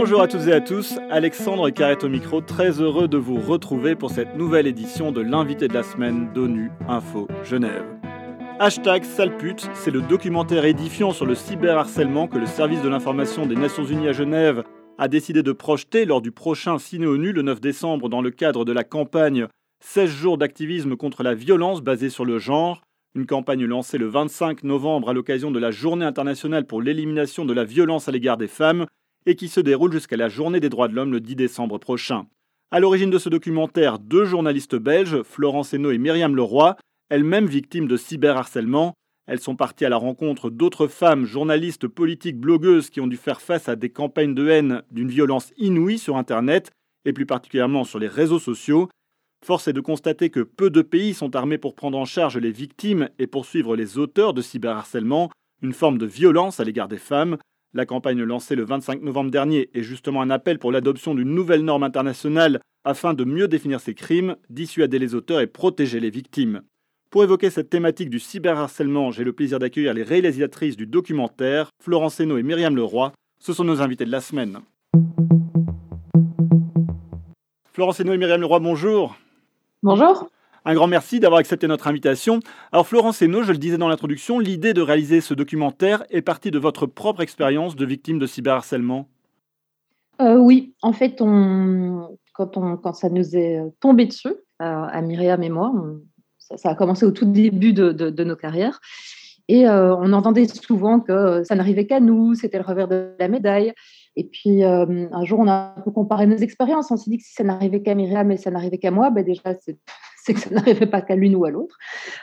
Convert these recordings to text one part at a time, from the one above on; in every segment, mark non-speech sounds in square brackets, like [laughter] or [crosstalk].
Bonjour à toutes et à tous, Alexandre Carrette au micro, très heureux de vous retrouver pour cette nouvelle édition de l'invité de la semaine d'ONU Info Genève. Hashtag Salpute, c'est le documentaire édifiant sur le cyberharcèlement que le service de l'information des Nations Unies à Genève a décidé de projeter lors du prochain Ciné ONU le 9 décembre dans le cadre de la campagne 16 jours d'activisme contre la violence basée sur le genre, une campagne lancée le 25 novembre à l'occasion de la Journée internationale pour l'élimination de la violence à l'égard des femmes et qui se déroule jusqu'à la Journée des droits de l'homme le 10 décembre prochain. À l'origine de ce documentaire, deux journalistes belges, Florence Hainaut et Myriam Leroy, elles-mêmes victimes de cyberharcèlement. Elles sont parties à la rencontre d'autres femmes, journalistes, politiques, blogueuses qui ont dû faire face à des campagnes de haine d'une violence inouïe sur Internet et plus particulièrement sur les réseaux sociaux. Force est de constater que peu de pays sont armés pour prendre en charge les victimes et poursuivre les auteurs de cyberharcèlement, une forme de violence à l'égard des femmes. La campagne lancée le 25 novembre dernier est justement un appel pour l'adoption d'une nouvelle norme internationale afin de mieux définir ces crimes, dissuader les auteurs et protéger les victimes. Pour évoquer cette thématique du cyberharcèlement, j'ai le plaisir d'accueillir les réalisatrices du documentaire, Florence Hainaut et Myriam Leroy. Ce sont nos invités de la semaine. Florence Hainaut et Myriam Leroy, bonjour. Bonjour. Un grand merci d'avoir accepté notre invitation. Alors Florence Hainaut, je le disais dans l'introduction, l'idée de réaliser ce documentaire est partie de votre propre expérience de victime de cyberharcèlement? Euh, oui, en fait, quand, ça nous est tombé dessus, à Myriam et moi, ça, a commencé au tout début de, nos carrières. Et euh, on entendait souvent que ça n'arrivait qu'à nous, c'était le revers de la médaille. Et puis, euh, un jour, on a un peu comparé nos expériences. On s'est dit que si ça n'arrivait qu'à Myriam et ça n'arrivait qu'à moi, ben déjà, c'est que ça [laughs] n'arrivait pas qu'à l'une ou à l'autre.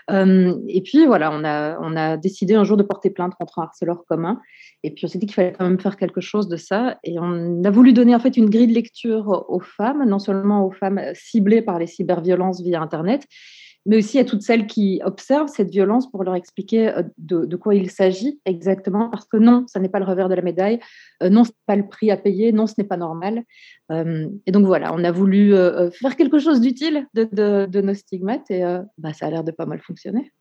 Euh, et puis, voilà, on a, on a décidé un jour de porter plainte contre un harceleur commun. Et puis, on s'est dit qu'il fallait quand même faire quelque chose de ça. Et on a voulu donner en fait une grille de lecture aux femmes, non seulement aux femmes ciblées par les cyberviolences via Internet, mais aussi à toutes celles qui observent cette violence pour leur expliquer euh, de, quoi il s'agit exactement, parce que non, ça n'est pas le revers de la médaille, euh, non, ce n'est pas le prix à payer, non, ce n'est pas normal. Euh, et donc voilà, on a voulu faire quelque chose d'utile de, nos stigmates et bah, ça a l'air de pas mal fonctionner.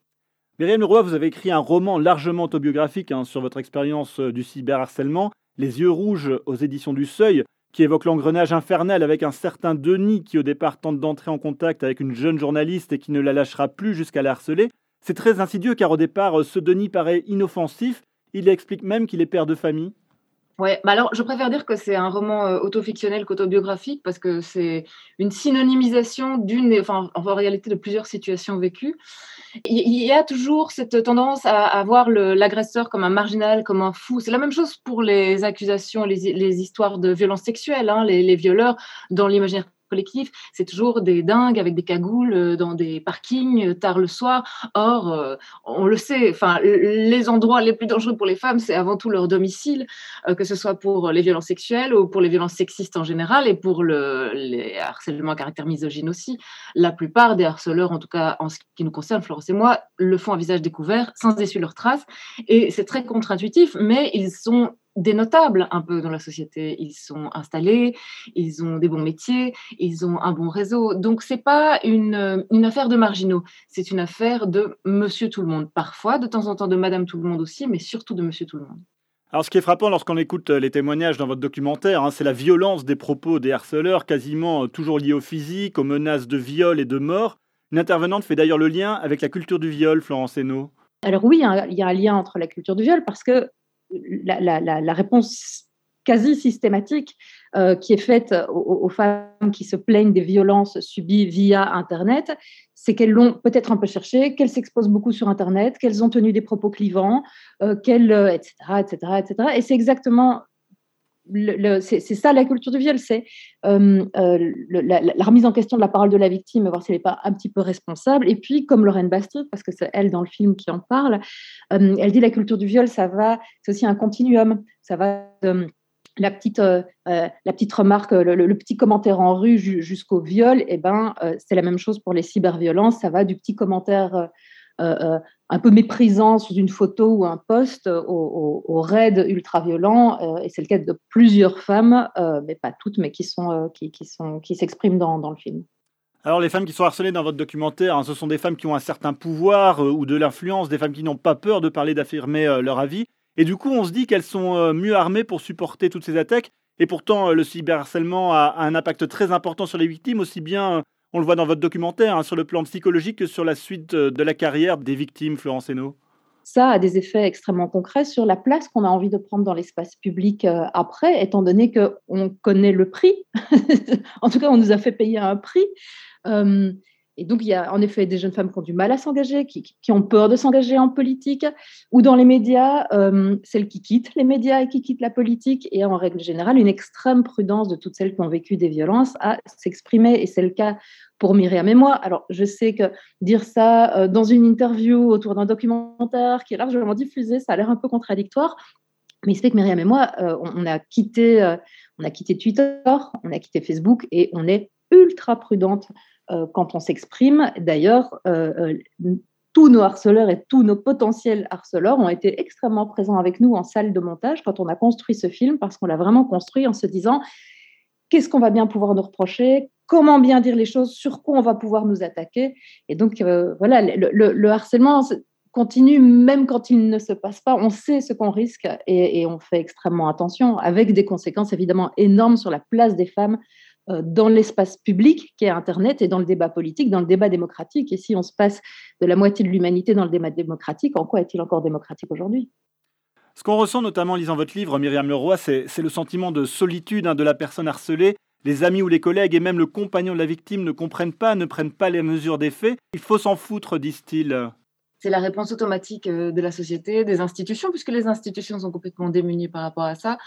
Myriam Leroy, vous avez écrit un roman largement autobiographique hein, sur votre expérience du cyberharcèlement, Les yeux rouges aux éditions du Seuil qui évoque l'engrenage infernal avec un certain Denis qui au départ tente d'entrer en contact avec une jeune journaliste et qui ne la lâchera plus jusqu'à la harceler. C'est très insidieux car au départ ce Denis paraît inoffensif, il explique même qu'il est père de famille. Ouais, bah alors je préfère dire que c'est un roman euh, autofictionnel qu'autobiographique parce que c'est une synonymisation d'une, enfin en réalité de plusieurs situations vécues. Il y a toujours cette tendance à, voir l'agresseur comme un marginal, comme un fou. C'est la même chose pour les accusations, les, histoires de violences sexuelles. Hein, les, les, violeurs, dans l'imaginaire c'est toujours des dingues avec des cagoules euh, dans des parkings euh, tard le soir. Or, euh, on le sait, enfin, les endroits les plus dangereux pour les femmes, c'est avant tout leur domicile, que ce soit pour les violences sexuelles ou pour les violences sexistes en général et pour le, les harcèlements à caractère misogyne aussi. La plupart des harceleurs, en tout cas en ce qui nous concerne, Florence et moi, le font à visage découvert, sans essuyer leurs traces. Et c'est très contre-intuitif, mais ils sont des notables un peu dans la société. Ils sont installés, ils ont des bons métiers, ils ont un bon réseau. Donc c'est pas une, une affaire de marginaux, c'est une affaire de Monsieur tout le monde. Parfois, de temps en temps, de Madame tout le monde aussi, mais surtout de Monsieur tout le monde. Alors, ce qui est frappant lorsqu'on écoute euh, les témoignages dans votre documentaire, hein, c'est la violence des propos des harceleurs, quasiment euh, toujours liés au physique, aux menaces de viol et de mort. Une intervenante fait d'ailleurs le lien avec la culture du viol, Florence Hainaut. Alors oui, il y a un lien entre la culture du viol parce que la, réponse quasi systématique euh, qui est faite aux, femmes qui se plaignent des violences subies via Internet, c'est qu'elles l'ont peut-être un peu cherché, qu'elles s'exposent beaucoup sur Internet, qu'elles ont tenu des propos clivants, euh, qu'elles, etc., etc., etc. Et c'est exactement c'est ça la culture du viol, c'est euh, euh, la, remise en question de la parole de la victime, voir si elle n'est pas un petit peu responsable. Et puis, comme Lorraine Bastide, parce que c'est elle dans le film qui en parle, euh, elle dit la culture du viol, ça va, c'est aussi un continuum. Ça va la petite, la petite remarque, le, petit commentaire en rue jusqu'au viol, eh ben, c'est la même chose pour les cyberviolences. Ça va du petit commentaire euh, un peu méprisant sous une photo ou un poste au, au, raid ultra-violent. Euh, et c'est le cas de plusieurs femmes, mais pas toutes, mais qui sont qui, qui qui s'expriment dans, dans, le film. Alors les femmes qui sont harcelées dans votre documentaire, hein, ce sont des femmes qui ont un certain pouvoir ou de l'influence, des femmes qui n'ont pas peur de parler, d'affirmer leur avis. Et du coup, on se dit qu'elles sont mieux armées pour supporter toutes ces attaques. Et pourtant, le cyberharcèlement a un impact très important sur les victimes, aussi bien, on le voit dans votre documentaire, hein, sur le plan psychologique que sur la suite de la carrière des victimes, Florence Hainaut ça a des effets extrêmement concrets sur la place qu'on a envie de prendre dans l'espace public euh, après, étant donné qu'on connaît le prix. [laughs] en tout cas, on nous a fait payer un prix. Euh, et donc, il y a en effet des jeunes femmes qui ont du mal à s'engager, qui, ont peur de s'engager en politique, ou dans les médias, euh, celles qui quittent les médias et qui quittent la politique, et en règle générale, une extrême prudence de toutes celles qui ont vécu des violences à s'exprimer. Et c'est le cas pour Myriam et moi. Alors, je sais que dire ça euh, dans une interview autour d'un documentaire qui est largement diffusé, ça a l'air un peu contradictoire. Mais il se fait que Myriam et moi, euh, on, a quitté, on a quitté Twitter, on a quitté Facebook et on est ultra prudente quand on s'exprime. D'ailleurs, euh, euh, tous nos harceleurs et tous nos potentiels harceleurs ont été extrêmement présents avec nous en salle de montage quand on a construit ce film, parce qu'on l'a vraiment construit en se disant qu'est-ce qu'on va bien pouvoir nous reprocher, comment bien dire les choses, sur quoi on va pouvoir nous attaquer. Et donc, voilà, le, harcèlement continue même quand il ne se passe pas. On sait ce qu'on risque et, on fait extrêmement attention, avec des conséquences évidemment énormes sur la place des femmes euh, dans l'espace public qui est Internet et dans le débat politique, dans le débat démocratique. Et si on se passe de la moitié de l'humanité dans le débat démocratique, en quoi est-il encore démocratique aujourd'hui? Ce qu'on ressent notamment en lisant votre livre, Myriam Leroy, c'est le sentiment de solitude hein, de la personne harcelée. Les amis ou les collègues et même le compagnon de la victime ne comprennent pas, ne prennent pas les mesures des faits. Il faut s'en foutre, disent-ils. C'est la réponse automatique euh, de la société, des institutions, puisque les institutions sont complètement démunies par rapport à ça.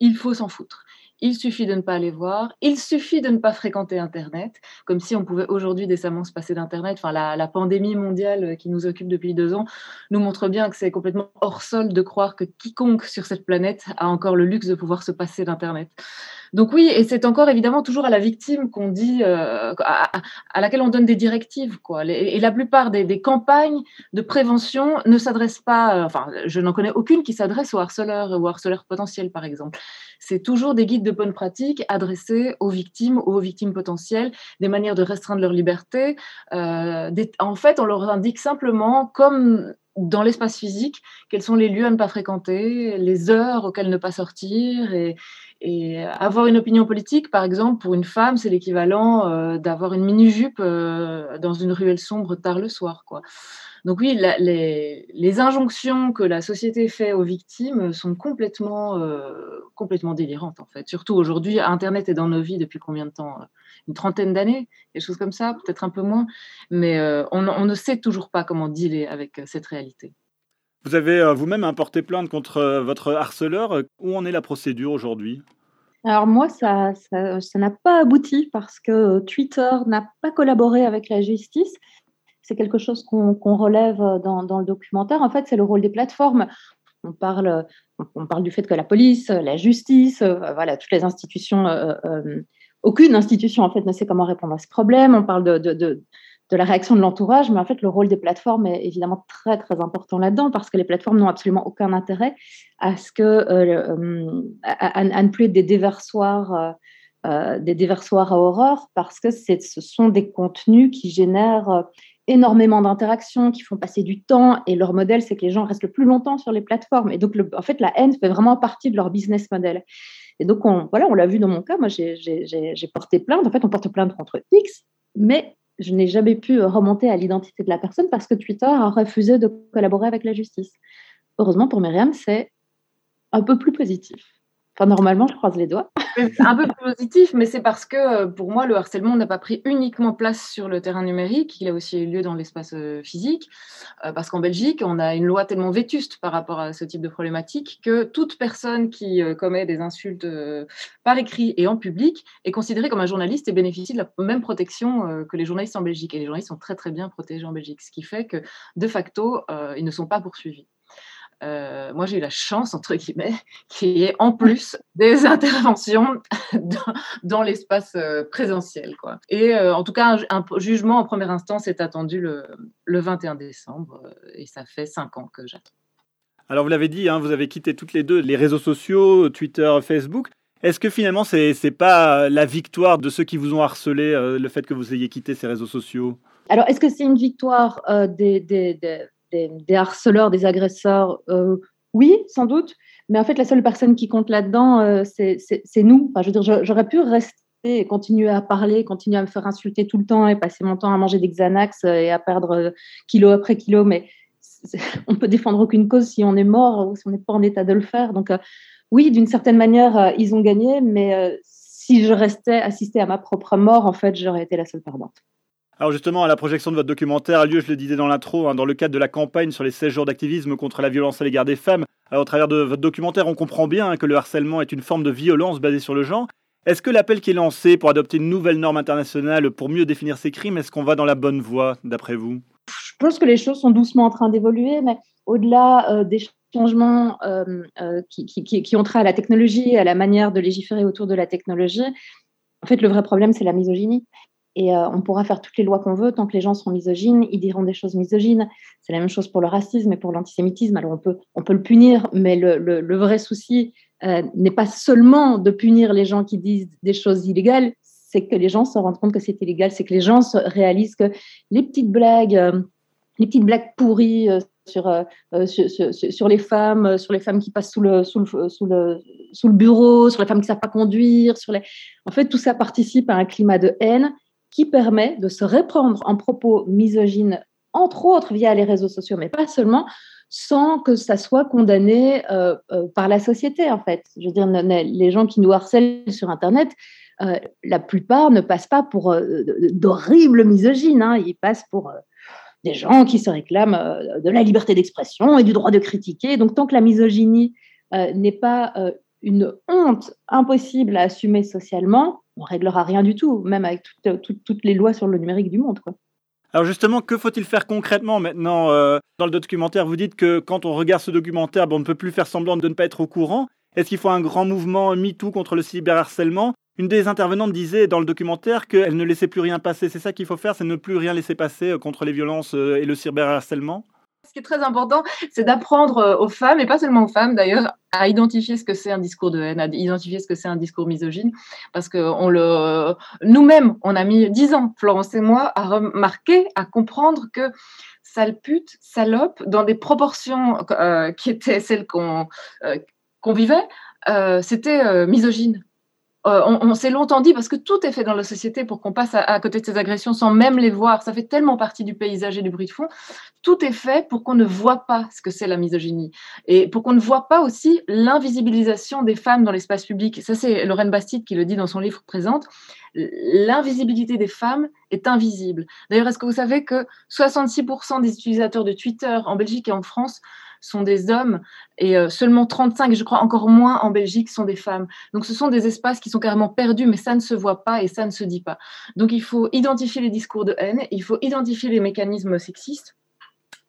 Il faut s'en foutre. Il suffit de ne pas aller voir. Il suffit de ne pas fréquenter Internet, comme si on pouvait aujourd'hui décemment se passer d'Internet. La, pandémie mondiale qui nous occupe depuis deux ans nous montre bien que c'est complètement hors sol de croire que quiconque sur cette planète a encore le luxe de pouvoir se passer d'Internet. Donc oui, et c'est encore évidemment toujours à la victime qu'on dit, euh, à, laquelle on donne des directives. Quoi. et la plupart des, campagnes de prévention ne s'adressent pas, euh, enfin, je n'en connais aucune qui s'adresse aux harceleurs ou harceleurs potentiels, par exemple. C'est toujours des guides de bonne pratique adressés aux victimes ou aux victimes potentielles, des manières de restreindre leur liberté. Euh, en fait, on leur indique simplement, comme dans l'espace physique, quels sont les lieux à ne pas fréquenter, les heures auxquelles ne pas sortir. Et, avoir une opinion politique, par exemple, pour une femme, c'est l'équivalent euh, d'avoir une mini-jupe euh, dans une ruelle sombre tard le soir. Quoi. Donc oui, les, injonctions que la société fait aux victimes sont complètement, euh, complètement délirantes en fait. Surtout aujourd'hui, Internet est dans nos vies depuis combien de temps Une trentaine d'années, des choses comme ça, peut-être un peu moins. Mais euh, on, ne sait toujours pas comment dealer avec cette réalité. Vous avez vous-même porté plainte contre votre harceleur. Où en est la procédure aujourd'hui? Alors moi, ça n'a pas abouti parce que Twitter n'a pas collaboré avec la justice c'est quelque chose qu'on relève dans, le documentaire. En fait, c'est le rôle des plateformes. On parle, on parle du fait que la police, la justice, euh, voilà, toutes les institutions, euh, euh, aucune institution en fait ne sait comment répondre à ce problème. On parle de, la réaction de l'entourage, mais en fait, le rôle des plateformes est évidemment très très important là-dedans parce que les plateformes n'ont absolument aucun intérêt à ce que à, ne plus être des déversoirs. des déversoirs à horreur parce que ce sont des contenus qui génèrent énormément d'interactions, qui font passer du temps, et leur modèle, c'est que les gens restent le plus longtemps sur les plateformes. Et donc, en fait, la haine fait vraiment partie de leur business model. Et donc, on, voilà, on l'a vu dans mon cas, moi, j'ai porté plainte. En fait, on porte plainte contre X, mais je n'ai jamais pu remonter à l'identité de la personne parce que Twitter a refusé de collaborer avec la justice. Heureusement pour Myriam, c'est un peu plus positif. Enfin, normalement, je croise les doigts. [laughs] Un peu positif, mais c'est parce que euh, pour moi, le harcèlement n'a pas pris uniquement place sur le terrain numérique, il a aussi eu lieu dans l'espace euh, physique. Euh, parce qu'en Belgique, on a une loi tellement vétuste par rapport à ce type de problématique que toute personne qui commet des insultes par écrit et en public est considérée comme un journaliste et bénéficie de la même protection que les journalistes en Belgique. Et les journalistes sont très très bien protégés en Belgique, ce qui fait que de facto, ils ne sont pas poursuivis. Euh, moi, j'ai eu la chance, entre guillemets, qu'il y ait en plus des interventions [laughs] dans, l'espace euh, présentiel. Quoi. Et euh, en tout cas, un, jugement en première instance est attendu le, 21 décembre, et ça fait cinq ans que j'attends. Alors, vous l'avez dit, hein, vous avez quitté toutes les deux les réseaux sociaux, Twitter, Facebook. Est-ce que finalement, ce n'est pas la victoire de ceux qui vous ont harcelé, le fait que vous ayez quitté ces réseaux sociaux? Alors, est-ce que c'est une victoire des, des, des, harceleurs, des agresseurs, euh, Oui, sans doute. Mais en fait, la seule personne qui compte là-dedans, euh, c'est nous. Enfin, je veux dire, j'aurais pu rester et continuer à parler, continuer à me faire insulter tout le temps et passer mon temps à manger des Xanax et à perdre kilo après kilo. Mais [laughs] on peut défendre aucune cause si on est mort ou si on n'est pas en état de le faire. Donc, oui, d'une certaine manière, ils ont gagné, mais si je restais assistée à ma propre mort, en fait, j'aurais été la seule perdante. Alors justement, la projection de votre documentaire a lieu, je le disais dans l'intro, hein, dans le cadre de la campagne sur les 16 jours d'activisme contre la violence à l'égard des femmes. Alors au travers de votre documentaire, on comprend bien hein, que le harcèlement est une forme de violence basée sur le genre. Est-ce que l'appel qui est lancé pour adopter une nouvelle norme internationale pour mieux définir ces crimes, est-ce qu'on va dans la bonne voie, d'après vous? Je pense que les choses sont doucement en train d'évoluer, mais au-delà euh, des changements euh, euh, qui, qui, ont trait à la technologie, à la manière de légiférer autour de la technologie, en fait, le vrai problème, c'est la misogynie. Et euh, on pourra faire toutes les lois qu'on veut, tant que les gens seront misogynes, ils diront des choses misogynes. C'est la même chose pour le racisme et pour l'antisémitisme. Alors on peut, on peut le punir, mais le, le, vrai souci euh, n'est pas seulement de punir les gens qui disent des choses illégales, c'est que les gens se rendent compte que c'est illégal, c'est que les gens se réalisent que les petites blagues, euh, les petites blagues pourries sur, sur, sur, les femmes, sur les femmes qui passent sous le, sous le, sous le, sous le bureau, sur les femmes qui ne savent pas conduire, sur les... en fait tout ça participe à un climat de haine qui permet de se reprendre en propos misogynes, entre autres via les réseaux sociaux, mais pas seulement, sans que ça soit condamné euh, euh, par la société, en fait. Je veux dire, les gens qui nous harcèlent sur Internet, euh, la plupart ne passent pas pour d'horribles misogynes, hein. ils passent pour des gens qui se réclament de la liberté d'expression et du droit de critiquer. Donc, tant que la misogynie n'est pas une honte impossible à assumer socialement, on réglera rien du tout, même avec toutes les lois sur le numérique du monde. Alors justement, que faut-il faire concrètement maintenant euh, Dans le documentaire, vous dites que quand on regarde ce documentaire, on ne peut plus faire semblant de ne pas être au courant. Est-ce qu'il faut un grand mouvement MeToo contre le cyberharcèlement? Une des intervenantes disait dans le documentaire qu'elle ne laissait plus rien passer. C'est ça qu'il faut faire, c'est ne plus rien laisser passer euh, contre les violences euh, et le cyberharcèlement? Qui est très important, c'est d'apprendre euh, aux femmes, et pas seulement aux femmes d'ailleurs, à identifier ce que c'est un discours de haine, à identifier ce que c'est un discours misogyne, parce que nous-mêmes, on a mis dix ans, Florence et moi, à remarquer, à comprendre que sale pute, salope, dans des proportions euh, qui étaient celles qu'on euh, vivait, c'était misogyne. Euh, on, s'est longtemps dit, parce que tout est fait dans la société pour qu'on passe à, côté de ces agressions sans même les voir, ça fait tellement partie du paysage et du bruit de fond, tout est fait pour qu'on ne voit pas ce que c'est la misogynie et pour qu'on ne voit pas aussi l'invisibilisation des femmes dans l'espace public. Ça, c'est Lorraine Bastide qui le dit dans son livre Présente. L'invisibilité des femmes est invisible. D'ailleurs, est-ce que vous savez que 66% des utilisateurs de Twitter en Belgique et en France sont des hommes et euh, seulement 35, je crois encore moins en Belgique, sont des femmes. Donc ce sont des espaces qui sont carrément perdus, mais ça ne se voit pas et ça ne se dit pas. Donc il faut identifier les discours de haine, il faut identifier les mécanismes sexistes.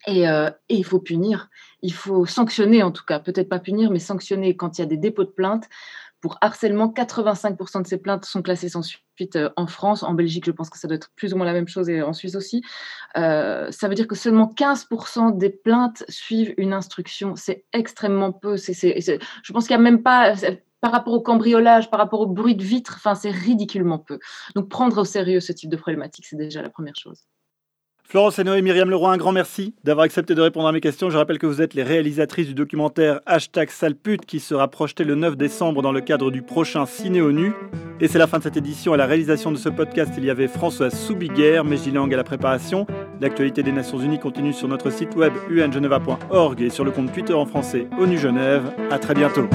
Et, euh, et, il faut punir, il faut sanctionner en tout cas, peut-être pas punir, mais sanctionner quand il y a des dépôts de plaintes, pour harcèlement, 85% de ces plaintes sont classées sans suite euh, en France. En Belgique, je pense que ça doit être plus ou moins la même chose et en Suisse aussi. Euh, ça veut dire que seulement 15% des plaintes suivent une instruction. C'est extrêmement peu. je pense qu'il n'y a même pas par rapport au cambriolage, par rapport au bruit de vitre, c'est ridiculement peu. Donc, prendre au sérieux ce type de problématique, c'est déjà la première chose. Florence Hainaut et Myriam Leroy, un grand merci d'avoir accepté de répondre à mes questions. Je rappelle que vous êtes les réalisatrices du documentaire Hashtag Salpute qui sera projeté le 9 décembre dans le cadre du prochain Ciné ONU. Et c'est la fin de cette édition. À la réalisation de ce podcast, il y avait François Soubiguerre, Mégilang à la préparation. L'actualité des Nations Unies continue sur notre site web ungeneva.org et sur le compte Twitter en français ONU Genève. À très bientôt.